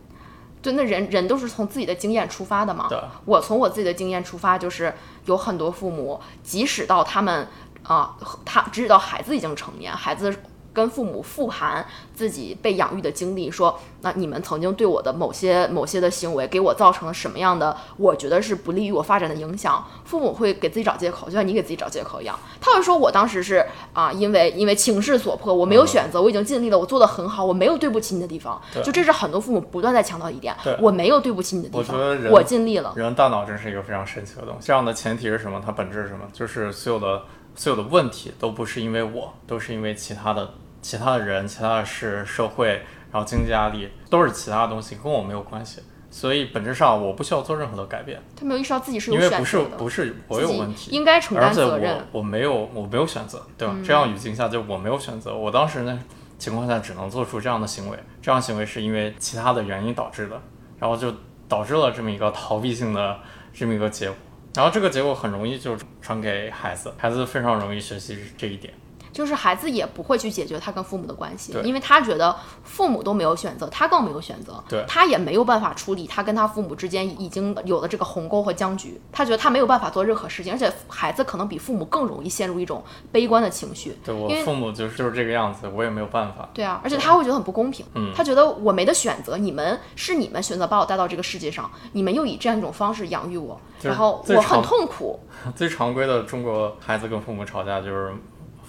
对，那人人都是从自己的经验出发的嘛。对，我从我自己的经验出发，就是有很多父母，即使到他们啊、他即使到孩子已经成年，孩子跟父母复盘自己被养育的经历，说那你们曾经对我的某些某些的行为给我造成了什么样的，我觉得是不利于我发展的影响，父母会给自己找借口，就像你给自己找借口一样，他会说我当时是啊，因为因为情势所迫，我没有选择，我已经尽力了，我做的很好，我没有对不起你的地方，就这是很多父母不断在强调一点，我没有对不起你的地方我觉得，人我尽力了。人大脑真是一个非常神奇的东西。这样的前提是什么？它本质是什么？就是所有的所有的问题都不是因为我，都是因为其他的其他的人、其他的事、社会，然后经济压力，都是其他的东西，跟我没有关系。所以本质上我不需要做任何的改变，他没有意识到自己是有因为不是选择的，不是我有问题，应该承而且担责任嗯我。我没有我没有选择，对吧？这样语境下就我没有选择，我当时呢情况下只能做出这样的行为，这样行为是因为其他的原因导致的，然后就导致了这么一个逃避性的这么一个结果，然后这个结果很容易就传给孩子，孩子非常容易学习这一点。就是孩子也不会去解决他跟父母的关系，因为他觉得父母都没有选择，他更没有选择，对他也没有办法处理他跟他父母之间已经有了这个鸿沟和僵局，他觉得他没有办法做任何事情，而且孩子可能比父母更容易陷入一种悲观的情绪，对我父母就是就是这个样子，我也没有办法。对啊，而且他会觉得很不公平，嗯他觉得我没得选择，你们是你们选择把我带到这个世界上，你们又以这样一种方式养育我，然后我很痛苦，最常规的中国孩子跟父母吵架就是。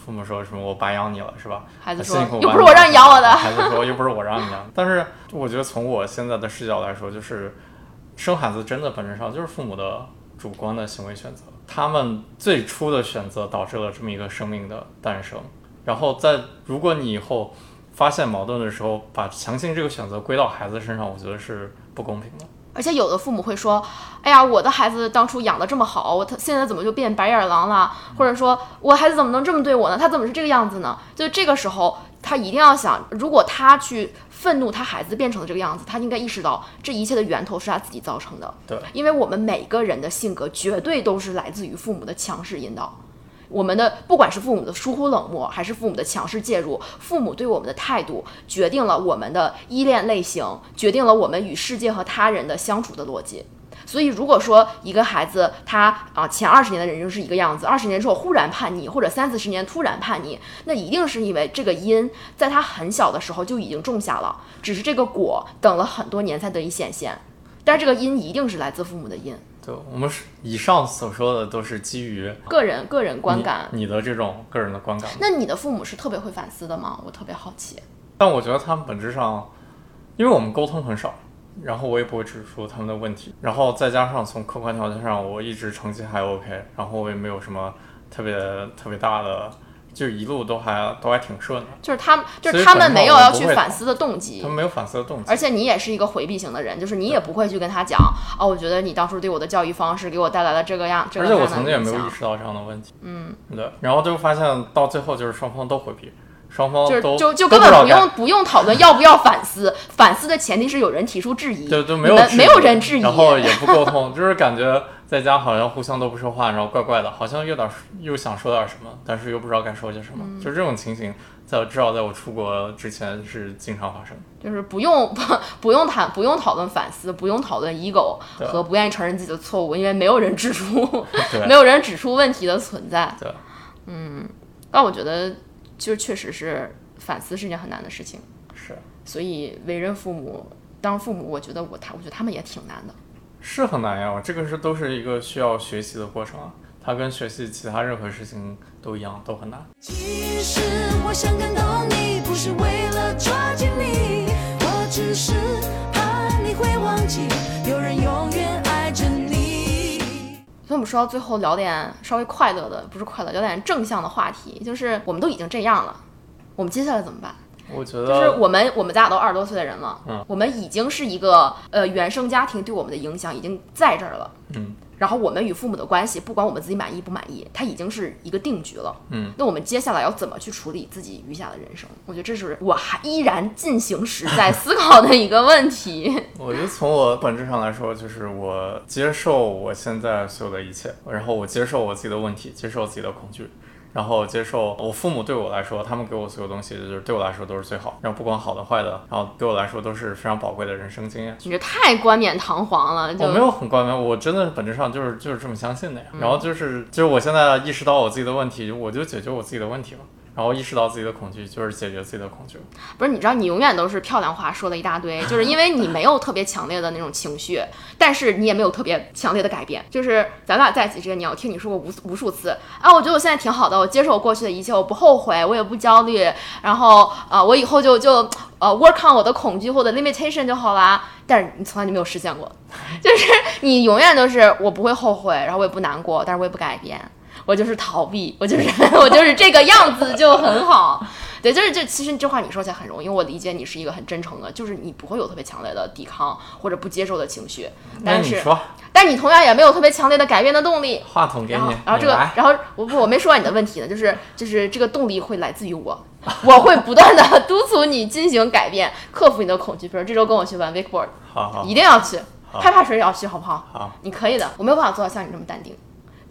父母说什么“我白养你了”是吧？孩子说又不是我让你养我的 孩子说又不是我让你养。但是我觉得从我现在的视角来说，就是生孩子真的本质上就是父母的主观的行为选择，他们最初的选择导致了这么一个生命的诞生。然后在如果你以后发现矛盾的时候，把强行这个选择归到孩子身上，我觉得是不公平的。而且有的父母会说：“哎呀，我的孩子当初养的这么好，他现在怎么就变白眼狼了？或者说我孩子怎么能这么对我呢？他怎么是这个样子呢？”就这个时候，他一定要想，如果他去愤怒他孩子变成了这个样子，他应该意识到这一切的源头是他自己造成的。对，因为我们每个人的性格绝对都是来自于父母的强势引导。我们的不管是父母的疏忽冷漠，还是父母的强势介入，父母对我们的态度，决定了我们的依恋类型，决定了我们与世界和他人的相处的逻辑。所以，如果说一个孩子他啊前二十年的人生是一个样子，二十年之后忽然叛逆，或者三四十年突然叛逆，那一定是因为这个因在他很小的时候就已经种下了，只是这个果等了很多年才得以显现。但是这个因一定是来自父母的因。对，我们是以上所说的都是基于个人个人观感，你的这种个人的观感。那你的父母是特别会反思的吗？我特别好奇。但我觉得他们本质上，因为我们沟通很少，然后我也不会指出他们的问题，然后再加上从客观条件上，我一直成绩还 OK，然后我也没有什么特别特别大的。就一路都还都还挺顺的，就是他们就是他们没有要去反思的动机，他们没有反思的动机。而且你也是一个回避型的人，就是你也不会去跟他讲，哦，我觉得你当初对我的教育方式给我带来了这个样这个样而且我曾经也没有意识到这样的问题，嗯，对。然后就发现到最后就是双方都回避，双方就就就根本不用不用讨论要不要反思，反思的前提是有人提出质疑，对，就没有没有人质疑，然后也不沟通，就是感觉。在家好像互相都不说话，然后怪怪的，好像有点又想说点什么，但是又不知道该说些什么。就这种情形，在至少在我出国之前是经常发生。就是不用 不不用谈不用讨论反思，不用讨论 ego 和不愿意承认自己的错误，因为没有人指出没有人指出问题的存在。对，嗯，但我觉得就确实是反思是一件很难的事情。是，所以为人父母当父母，我觉得我他我觉得他们也挺难的。是很难呀，这个是都是一个需要学习的过程啊，它跟学习其他任何事情都一样，都很难。其实我想感动你，不是为了抓紧你，我只是怕你会忘记，有人永远爱着你。所以我们说到最后，聊点稍微快乐的，不是快乐，聊点正向的话题，就是我们都已经这样了，我们接下来怎么办？我觉得就是我们，我们咱俩都二十多岁的人了，嗯，我们已经是一个呃原生家庭对我们的影响已经在这儿了，嗯，然后我们与父母的关系，不管我们自己满意不满意，它已经是一个定局了，嗯，那我们接下来要怎么去处理自己余下的人生？我觉得这是我还依然进行时在 思考的一个问题。我觉得从我本质上来说，就是我接受我现在所有的一切，然后我接受我自己的问题，接受自己的恐惧。然后接受我父母对我来说，他们给我所有东西，就是对我来说都是最好。然后不管好的坏的，然后对我来说都是非常宝贵的人生经验。你这太冠冕堂皇了。我没有很冠冕，我真的本质上就是就是这么相信的呀。然后就是就是我现在意识到我自己的问题，我就解决我自己的问题了。然后意识到自己的恐惧，就是解决自己的恐惧。不是，你知道，你永远都是漂亮话说了一大堆，就是因为你没有特别强烈的那种情绪，但是你也没有特别强烈的改变。就是咱俩在一起之前，你要听你说过无无数次啊，我觉得我现在挺好的，我接受我过去的一切，我不后悔，我也不焦虑，然后啊，我以后就就呃 work on 我的恐惧或者 limitation 就好啦。但是你从来就没有实现过，就是你永远都是我不会后悔，然后我也不难过，但是我也不改变。我就是逃避，我就是 我就是这个样子就很好，对，就是这其实这话你说起来很容易，因为我理解你是一个很真诚的，就是你不会有特别强烈的抵抗或者不接受的情绪，但是，但你同样也没有特别强烈的改变的动力。话筒给你，然后这个，然后我不我没说完你的问题呢，就是就是这个动力会来自于我，我会不断的督促你进行改变，克服你的恐惧，比如这周跟我去玩 wakeboard，好好，一定要去，害怕水也要去，好不好？好，你可以的，我没有办法做到像你这么淡定。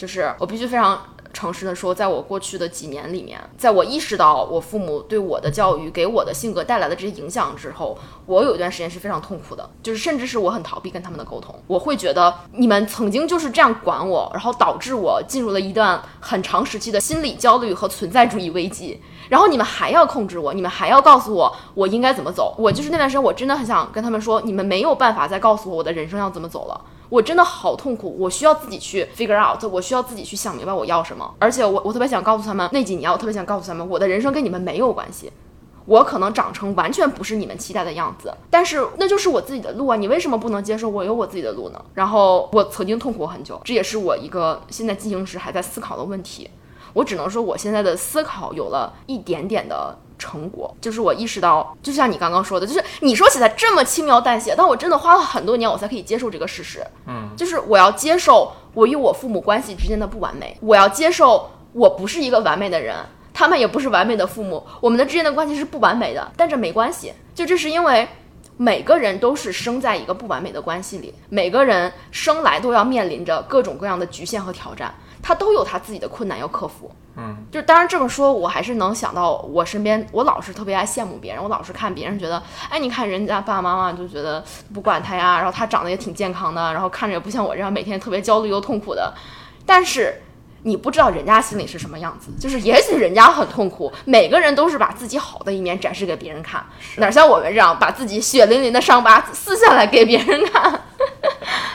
就是我必须非常诚实的说，在我过去的几年里面，在我意识到我父母对我的教育给我的性格带来的这些影响之后，我有一段时间是非常痛苦的，就是甚至是我很逃避跟他们的沟通。我会觉得你们曾经就是这样管我，然后导致我进入了一段很长时期的心理焦虑和存在主义危机。然后你们还要控制我，你们还要告诉我我应该怎么走。我就是那段时间，我真的很想跟他们说，你们没有办法再告诉我我的人生要怎么走了。我真的好痛苦，我需要自己去 figure out，我需要自己去想明白我要什么。而且我我特别想告诉他们，那几年我特别想告诉他们，我的人生跟你们没有关系，我可能长成完全不是你们期待的样子，但是那就是我自己的路啊！你为什么不能接受我有我自己的路呢？然后我曾经痛苦很久，这也是我一个现在进行时还在思考的问题。我只能说，我现在的思考有了一点点的成果，就是我意识到，就像你刚刚说的，就是你说起来这么轻描淡写，但我真的花了很多年，我才可以接受这个事实。嗯，就是我要接受我与我父母关系之间的不完美，我要接受我不是一个完美的人，他们也不是完美的父母，我们的之间的关系是不完美的，但这没关系，就这是因为。每个人都是生在一个不完美的关系里，每个人生来都要面临着各种各样的局限和挑战，他都有他自己的困难要克服。嗯，就是当然这么说，我还是能想到我身边，我老是特别爱羡慕别人，我老是看别人觉得，哎，你看人家爸爸妈妈就觉得不管他呀，然后他长得也挺健康的，然后看着也不像我这样每天特别焦虑又痛苦的，但是。你不知道人家心里是什么样子，就是也许人家很痛苦。每个人都是把自己好的一面展示给别人看，哪像我们这样把自己血淋淋的伤疤撕下来给别人看？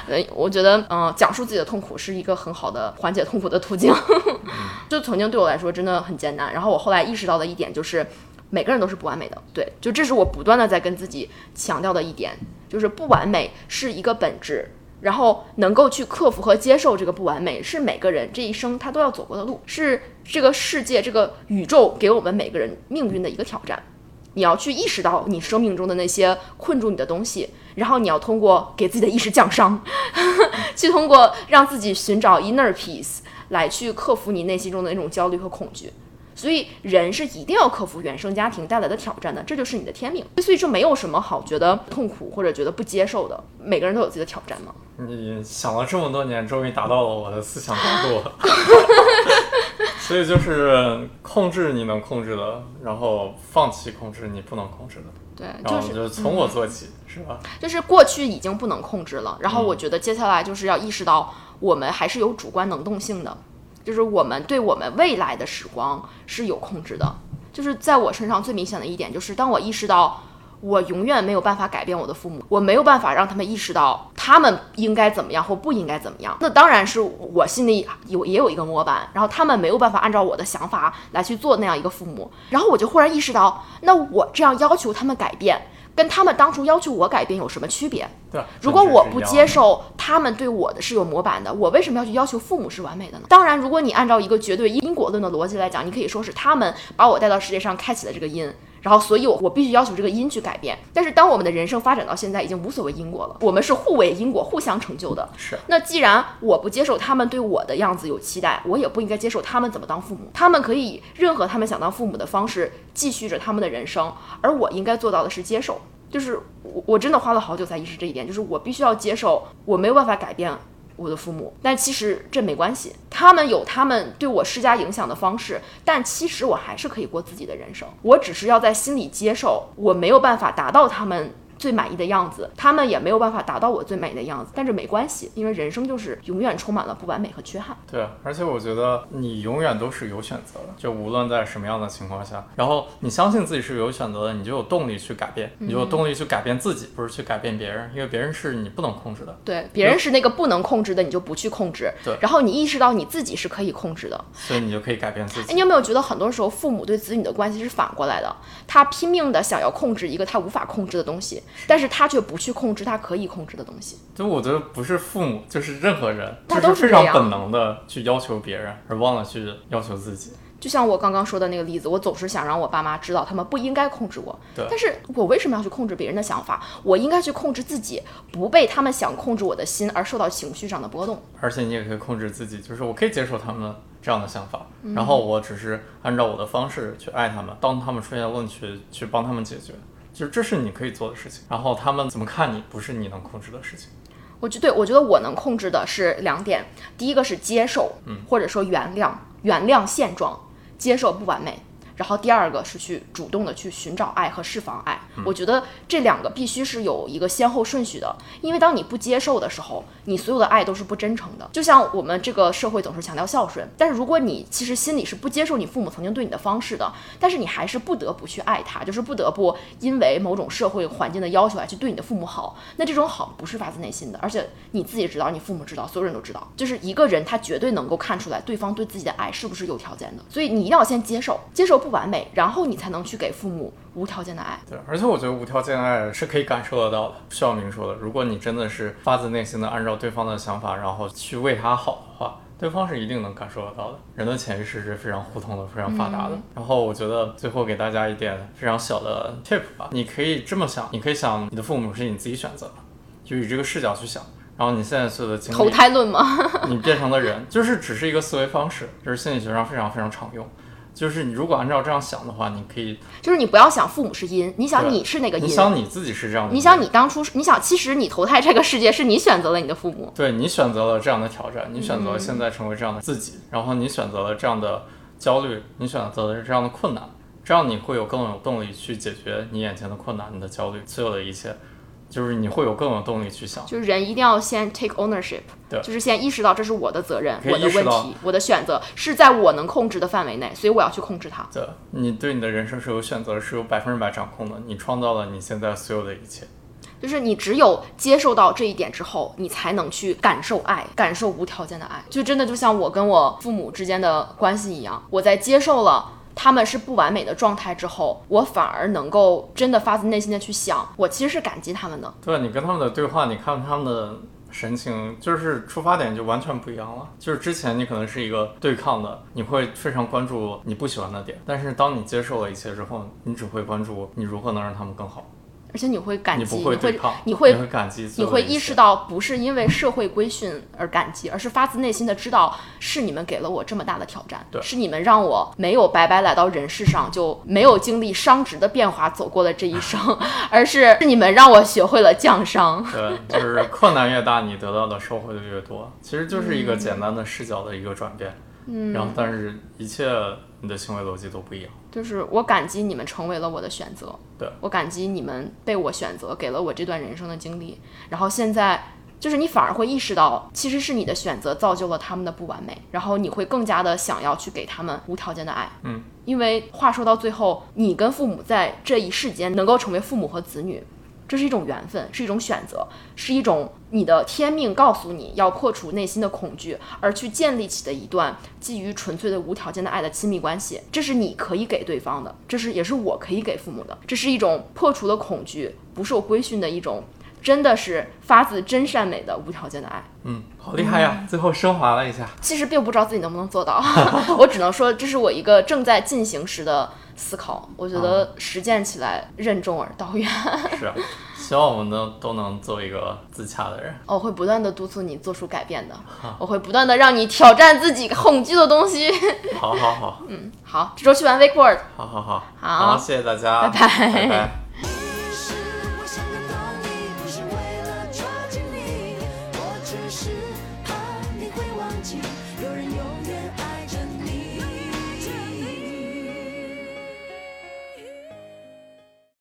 呃，我觉得，嗯，讲述自己的痛苦是一个很好的缓解痛苦的途径。就曾经对我来说真的很艰难。然后我后来意识到的一点就是，每个人都是不完美的。对，就这是我不断的在跟自己强调的一点，就是不完美是一个本质。然后能够去克服和接受这个不完美，是每个人这一生他都要走过的路，是这个世界、这个宇宙给我们每个人命运的一个挑战。你要去意识到你生命中的那些困住你的东西，然后你要通过给自己的意识降伤，去通过让自己寻找 inner peace 来去克服你内心中的那种焦虑和恐惧。所以人是一定要克服原生家庭带来的挑战的，这就是你的天命。所以这没有什么好觉得痛苦或者觉得不接受的，每个人都有自己的挑战嘛。你想了这么多年，终于达到了我的思想高度。所以就是控制你能控制的，然后放弃控制你不能控制的。对，然后就是从我做起，是吧？就是过去已经不能控制了，然后我觉得接下来就是要意识到，我们还是有主观能动性的。就是我们对我们未来的时光是有控制的。就是在我身上最明显的一点，就是当我意识到我永远没有办法改变我的父母，我没有办法让他们意识到他们应该怎么样或不应该怎么样。那当然是我心里有也有一个模板，然后他们没有办法按照我的想法来去做那样一个父母。然后我就忽然意识到，那我这样要求他们改变。跟他们当初要求我改变有什么区别？对，如果我不接受他们对我的是有模板的，我为什么要去要求父母是完美的呢？当然，如果你按照一个绝对因果论的逻辑来讲，你可以说是他们把我带到世界上，开启了这个因。然后，所以，我我必须要求这个因去改变。但是，当我们的人生发展到现在，已经无所谓因果了，我们是互为因果，互相成就的。是。那既然我不接受他们对我的样子有期待，我也不应该接受他们怎么当父母。他们可以以任何他们想当父母的方式，继续着他们的人生，而我应该做到的是接受。就是我，我真的花了好久才意识这一点，就是我必须要接受，我没有办法改变。我的父母，但其实这没关系，他们有他们对我施加影响的方式，但其实我还是可以过自己的人生，我只是要在心里接受，我没有办法达到他们。最满意的样子，他们也没有办法达到我最美的样子，但是没关系，因为人生就是永远充满了不完美和缺憾。对，而且我觉得你永远都是有选择的，就无论在什么样的情况下，然后你相信自己是有选择的，你就有动力去改变，你就有动力去改变自己，不是去改变别人，因为别人是你不能控制的。对，别人是那个不能控制的，你就不去控制。对，然后你意识到你自己是可以控制的，所以你就可以改变自己。你有没有觉得很多时候父母对子女的关系是反过来的？他拼命的想要控制一个他无法控制的东西，但是他却。不去控制他可以控制的东西，就我觉得不是父母，就是任何人，他都是非常本能的去要求别人，而忘了去要求自己。就像我刚刚说的那个例子，我总是想让我爸妈知道，他们不应该控制我。对，但是我为什么要去控制别人的想法？我应该去控制自己，不被他们想控制我的心而受到情绪上的波动。而且你也可以控制自己，就是我可以接受他们这样的想法，然后我只是按照我的方式去爱他们，当他们出现问题，去帮他们解决。就是这是你可以做的事情，然后他们怎么看你，不是你能控制的事情。我觉对我觉得我能控制的是两点，第一个是接受，嗯，或者说原谅，原谅现状，接受不完美。然后第二个是去主动的去寻找爱和释放爱，我觉得这两个必须是有一个先后顺序的，因为当你不接受的时候，你所有的爱都是不真诚的。就像我们这个社会总是强调孝顺，但是如果你其实心里是不接受你父母曾经对你的方式的，但是你还是不得不去爱他，就是不得不因为某种社会环境的要求来去对你的父母好，那这种好不是发自内心的，而且你自己知道，你父母知道，所有人都知道，就是一个人他绝对能够看出来对方对自己的爱是不是有条件的，所以你一定要先接受，接受。不完美，然后你才能去给父母无条件的爱。对，而且我觉得无条件的爱是可以感受得到的，不需要明说的。如果你真的是发自内心的按照对方的想法，然后去为他好的话，对方是一定能感受得到的。人的潜意识是非常互通的，非常发达的。然后我觉得最后给大家一点非常小的 tip 吧，你可以这么想，你可以想你的父母是你自己选择的，就以这个视角去想。然后你现在所有的经历，投胎论吗？你变成的人，就是只是一个思维方式，就是心理学上非常非常常用。就是你如果按照这样想的话，你可以，就是你不要想父母是因，你想你是那个因你，想你自己是这样的，你想你当初，你想其实你投胎这个世界是你选择了你的父母，对你选择了这样的挑战，你选择了现在成为这样的自己，然后你选择了这样的焦虑，你选择了这样的困难，这样你会有更有动力去解决你眼前的困难、你的焦虑，所有的一切，就是你会有更有动力去想。就是人一定要先 take ownership，对就是先意识到这是我的责任，我的问题，我的选择是在我能控制的范围内，所以我要去控制它。对，你对你的人生是有选择，是有百分之百掌控的，你创造了你现在所有的一切。就是你只有接受到这一点之后，你才能去感受爱，感受无条件的爱。就真的就像我跟我父母之间的关系一样，我在接受了他们是不完美的状态之后，我反而能够真的发自内心的去想，我其实是感激他们的。对你跟他们的对话，你看他们的神情，就是出发点就完全不一样了。就是之前你可能是一个对抗的，你会非常关注你不喜欢的点，但是当你接受了一切之后，你只会关注你如何能让他们更好，而且你会感你激，不会对抗，你会你会感激你会意识到，不是因为社会规训而感激，而是发自内心的知道，是你们给了我这么大的挑战，对是你们让我没有白白来到人世上，就没有经历商职的变化走过了这一生，而是是你们让我学会了降商。对，就是困难越大，你得到的收获就越多。其实就是一个简单的视角的一个转变，嗯，然后但是一切你的行为逻辑都不一样。就是我感激你们成为了我的选择，对我感激你们被我选择，给了我这段人生的经历，然后现在。就是你反而会意识到，其实是你的选择造就了他们的不完美，然后你会更加的想要去给他们无条件的爱。嗯，因为话说到最后，你跟父母在这一世间能够成为父母和子女，这是一种缘分，是一种选择，是一种你的天命告诉你要破除内心的恐惧，而去建立起的一段基于纯粹的无条件的爱的亲密关系。这是你可以给对方的，这是也是我可以给父母的。这是一种破除了恐惧、不受规训的一种，真的是发自真善美的无条件的爱。嗯，好厉害呀！最后升华了一下。其实并不知道自己能不能做到，我只能说这是我一个正在进行时的思考。我觉得实践起来任重而道远。是啊，希望我们都都能做一个自洽的人。我会不断的督促你做出改变的，我会不断的让你挑战自己恐惧的东西。好好好，嗯好，这周去玩 wakeboard，好好好，好谢谢大家，拜拜拜拜。